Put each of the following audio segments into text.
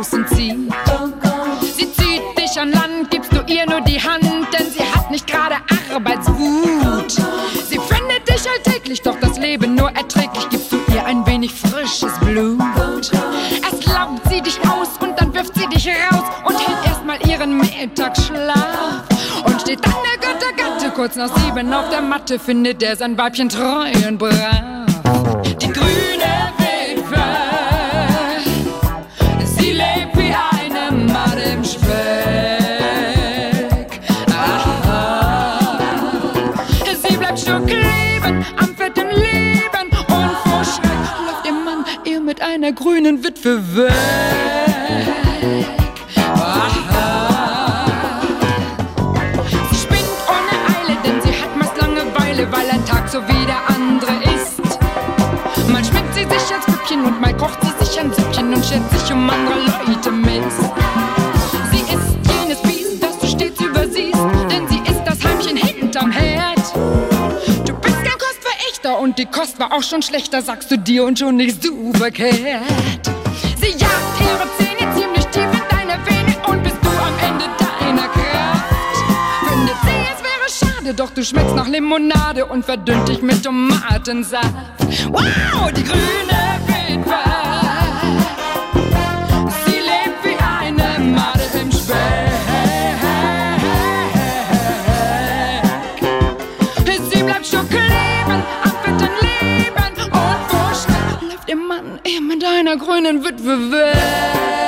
draußen zieht. Sie zieht dich an Land, gibst du ihr nur die Hand, denn sie hat nicht gerade Arbeitswut. Sie findet dich alltäglich, doch das Leben nur erträglich, gibst du ihr ein wenig frisches Blut. Erst laubt sie dich aus und dann wirft sie dich raus und hält erstmal ihren Mittagsschlaf. Und steht dann der Göttergatte kurz nach sieben auf der Matte, findet er sein Weibchen treu und brav. meiner grünen Witwe weg. Aha. Sie spinnt ohne Eile, denn sie hat meist Langeweile, weil ein Die Kost war auch schon schlechter, sagst du dir, und schon nicht super verkehrt. Sie jagt ihre Zähne ziemlich tief in deine Vene und bist du am Ende deiner Kraft. Findet sie, es wäre schade, doch du schmeckst nach Limonade und verdünnt dich mit Tomatensaft. Wow, die Grüne! grünen Witwe will.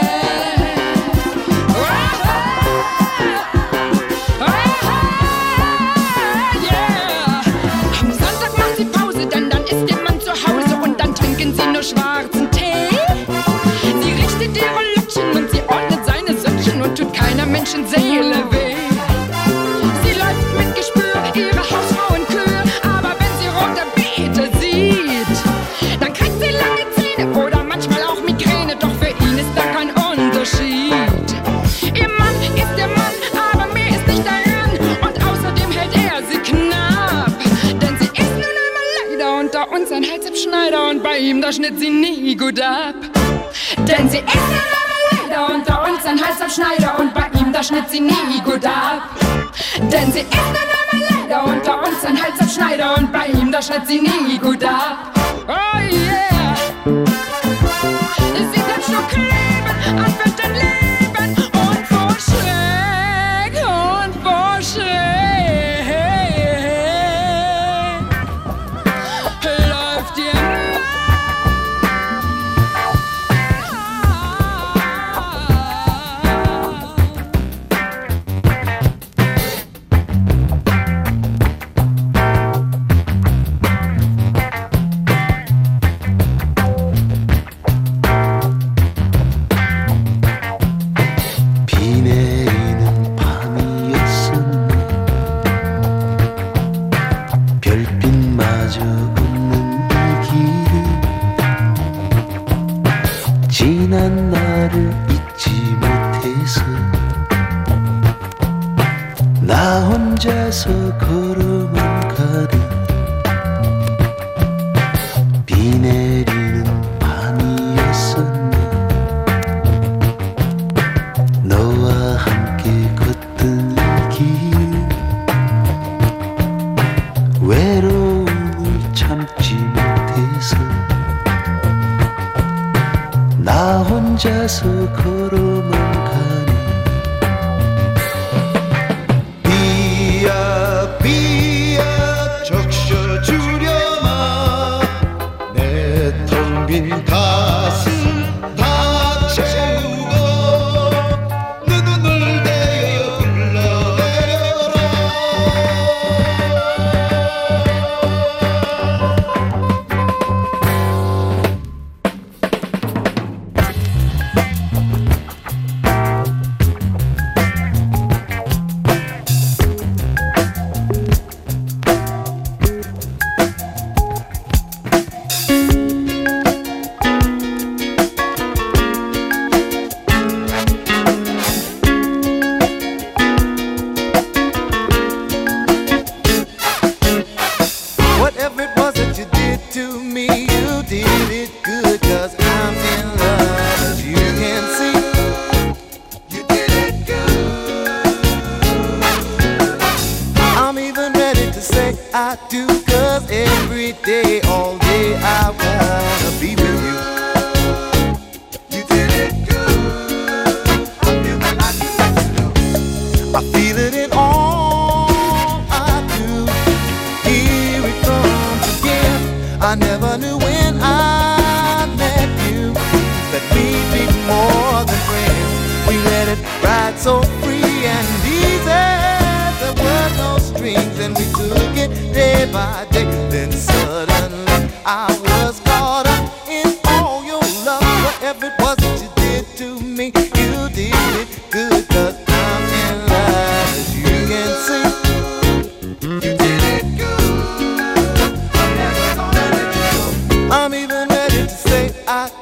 ihm, da schnitt sie nie gut ab. Denn sie ist eine Leider unter uns ein heißer Schneider und bei ihm, da schnitt sie nie gut ab. Denn sie ist eine Leider unter uns ein heißer Schneider und bei ihm, da schnitt sie nie gut ab. Oh, I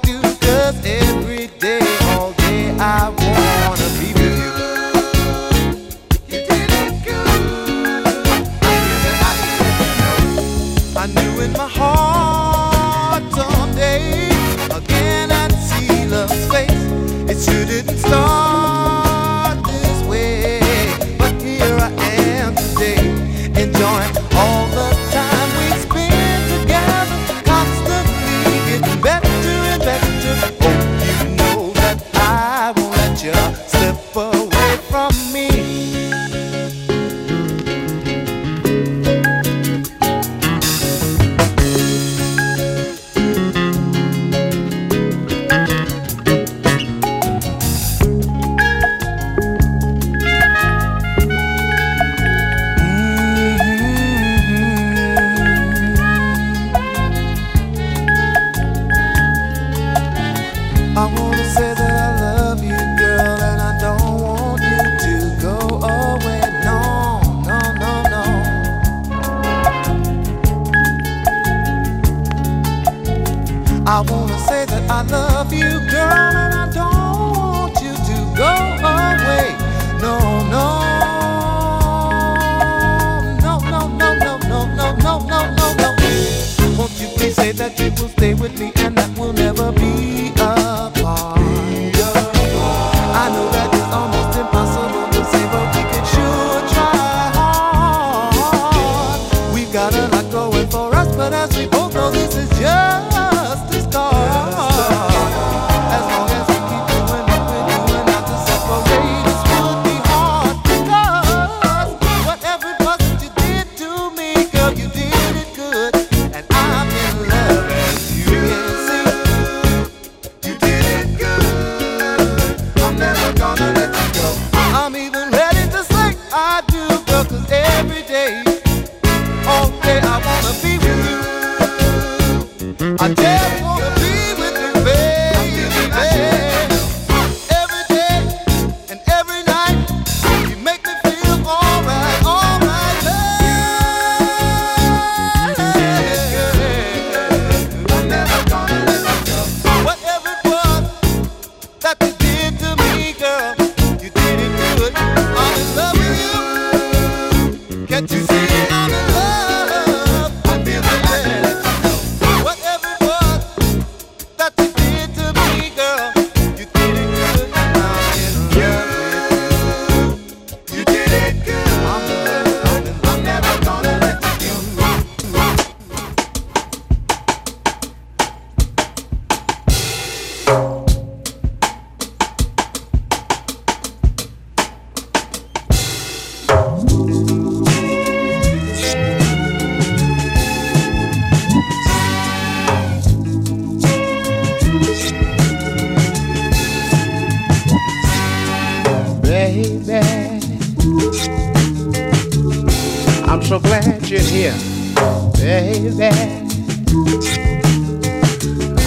gotta I'm so glad you're here, baby.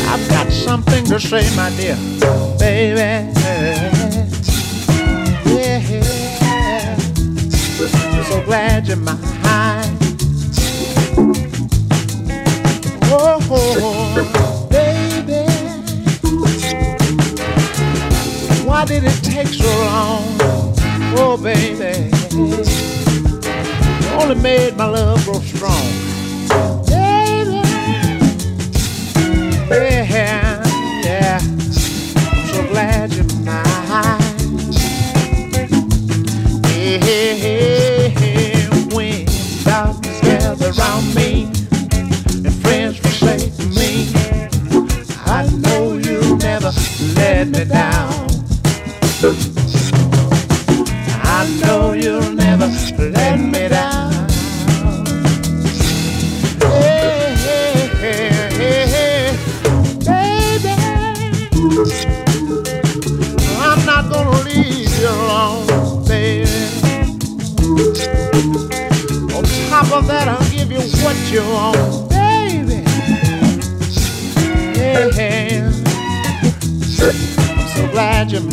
I've got something to say, my dear, baby. Yeah. I'm so glad you're mine. Oh, baby. Why did it take so long? Oh, baby only made my love grow strong. Baby, yeah.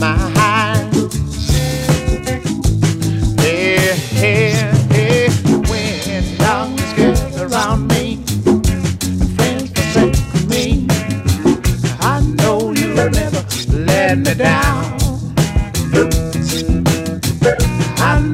my eyes. Hey, hey, hey, when darkness gets around me, friends forsake me. I know you'll never let me down. I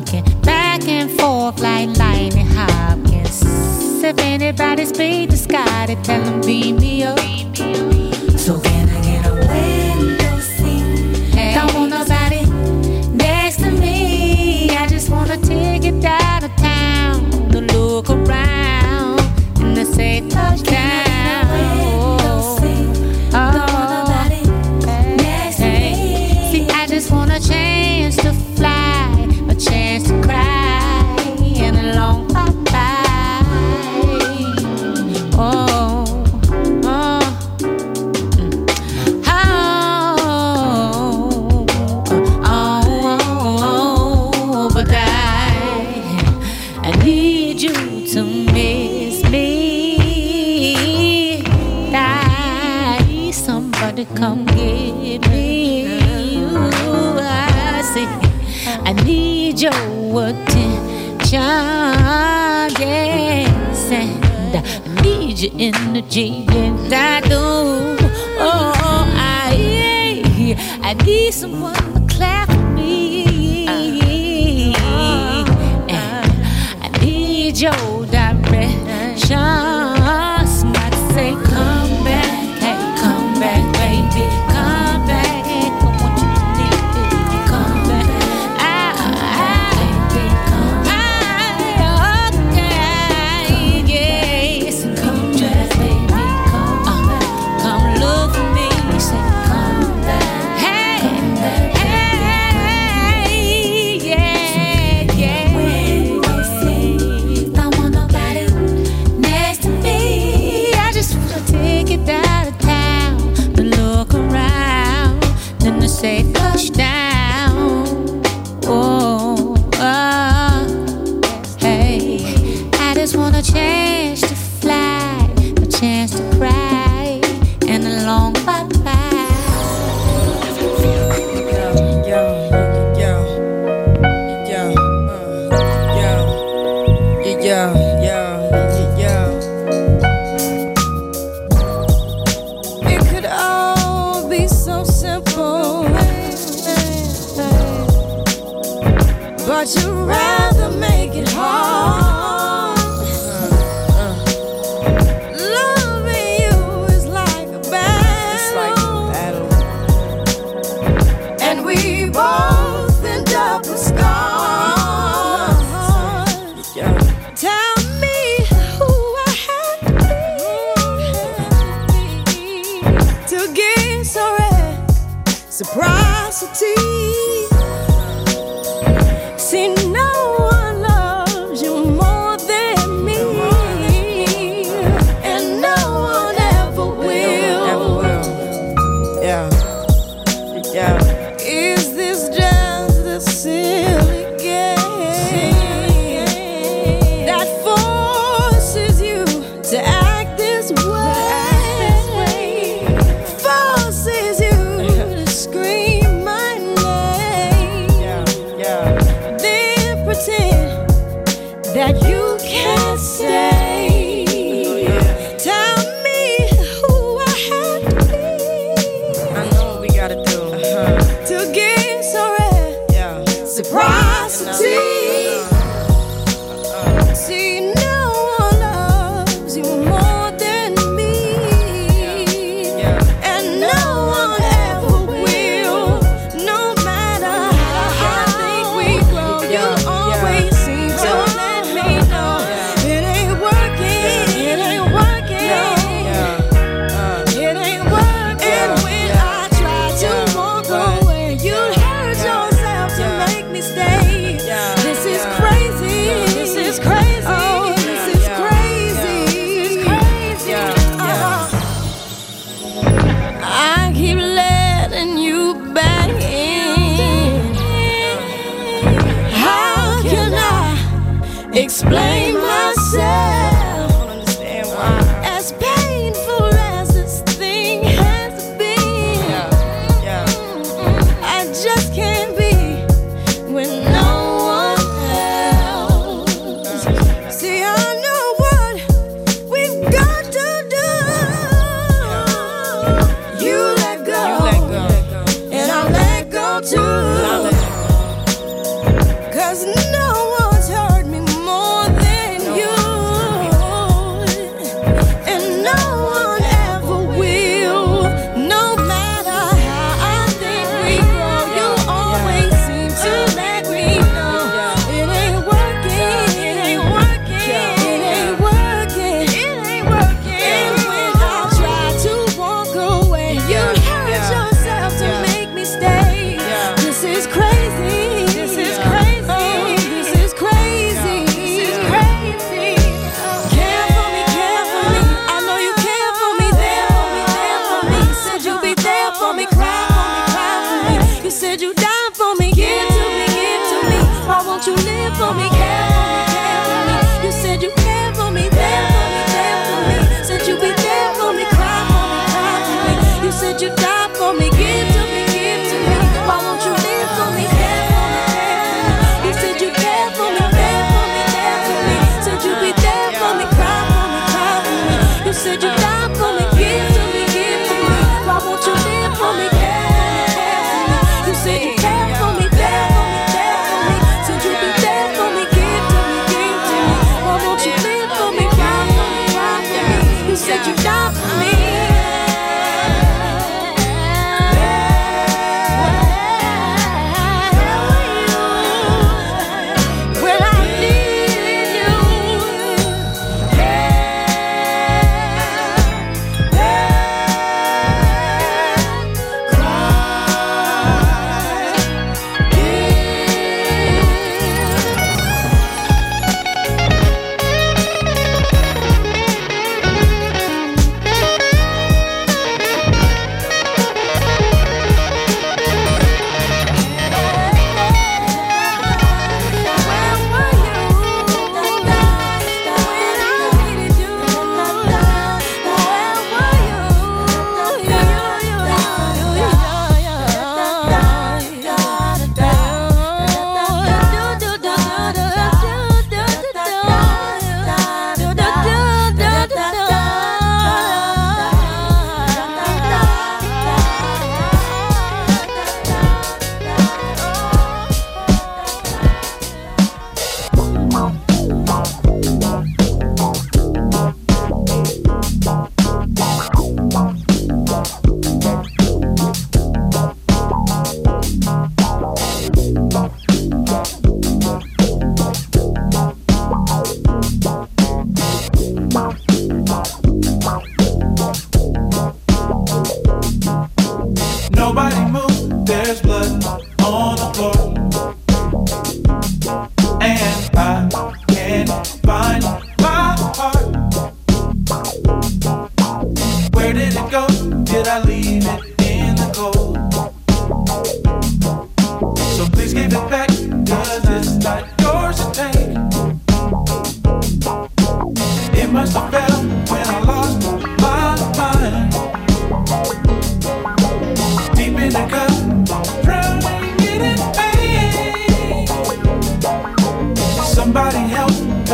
talking back and forth like Lightnin' Hopkins. If anybody's beat the sky, they tell them beam me up. Oh, oh, I, I need someone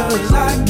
help, cause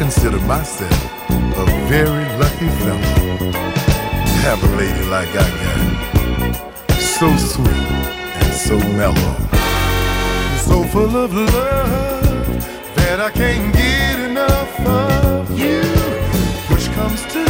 consider myself a very lucky fellow to have a lady like I got. So sweet and so mellow. So full of love that I can't get enough of you. Which comes to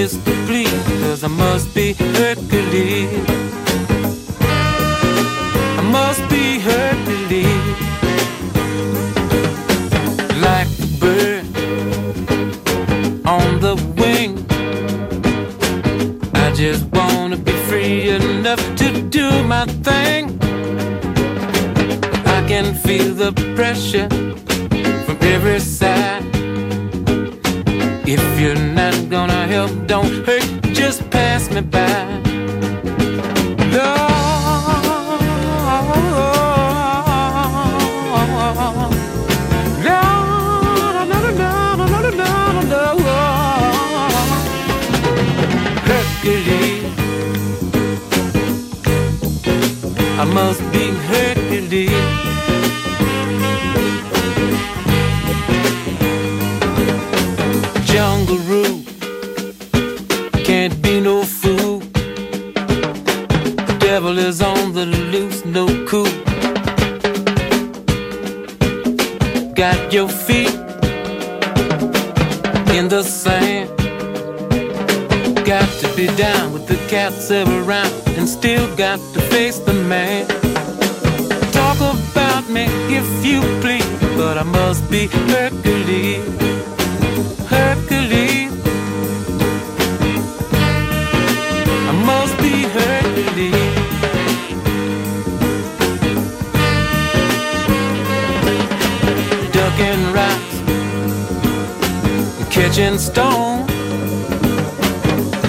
this to cause I must be Hercules. I must be Hercules. Like a bird on the wing. I just wanna be free enough to do my thing. I can feel the pressure me back. I must be Hercules. bridge in stone.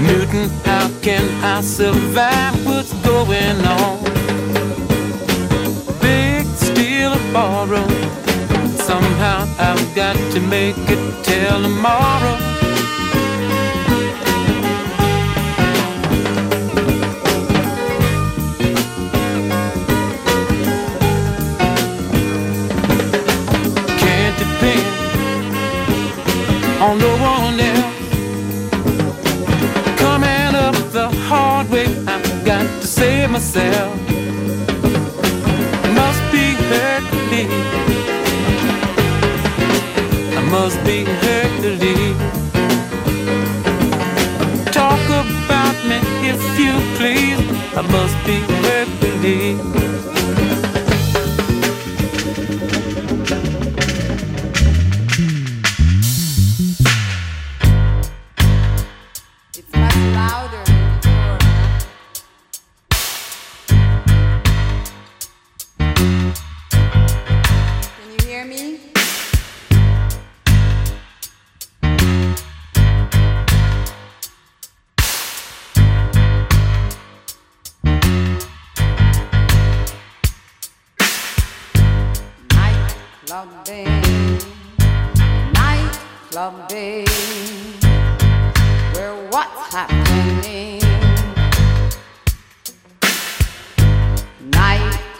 Newton, how can I survive what's going on? Big steel borrow. Somehow I've got to make it till tomorrow. big Hercules. Talk about me if you please. I must be Hercules.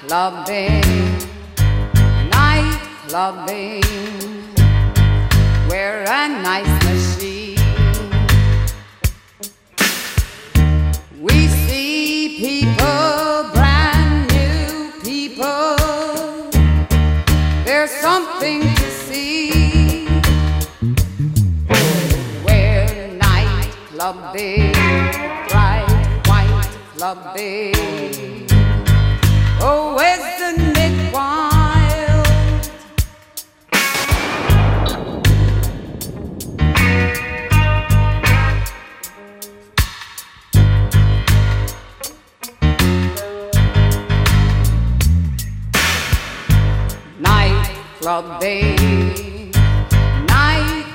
dining, night. We're a nice machine. someday. Oh, isn't it wild? Night club day, night.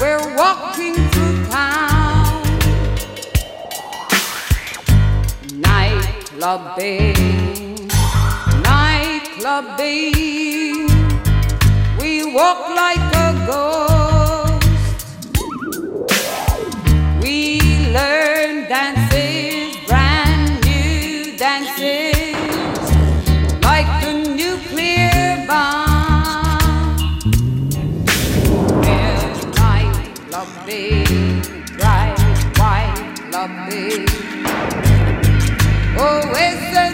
We're walking. Nightclubbing, nightclubbing. We walk like a ghost. We learn dances, brand new dances, like the nuclear bomb. Red, night, lovely, bright, white, lovely. Oh, isn't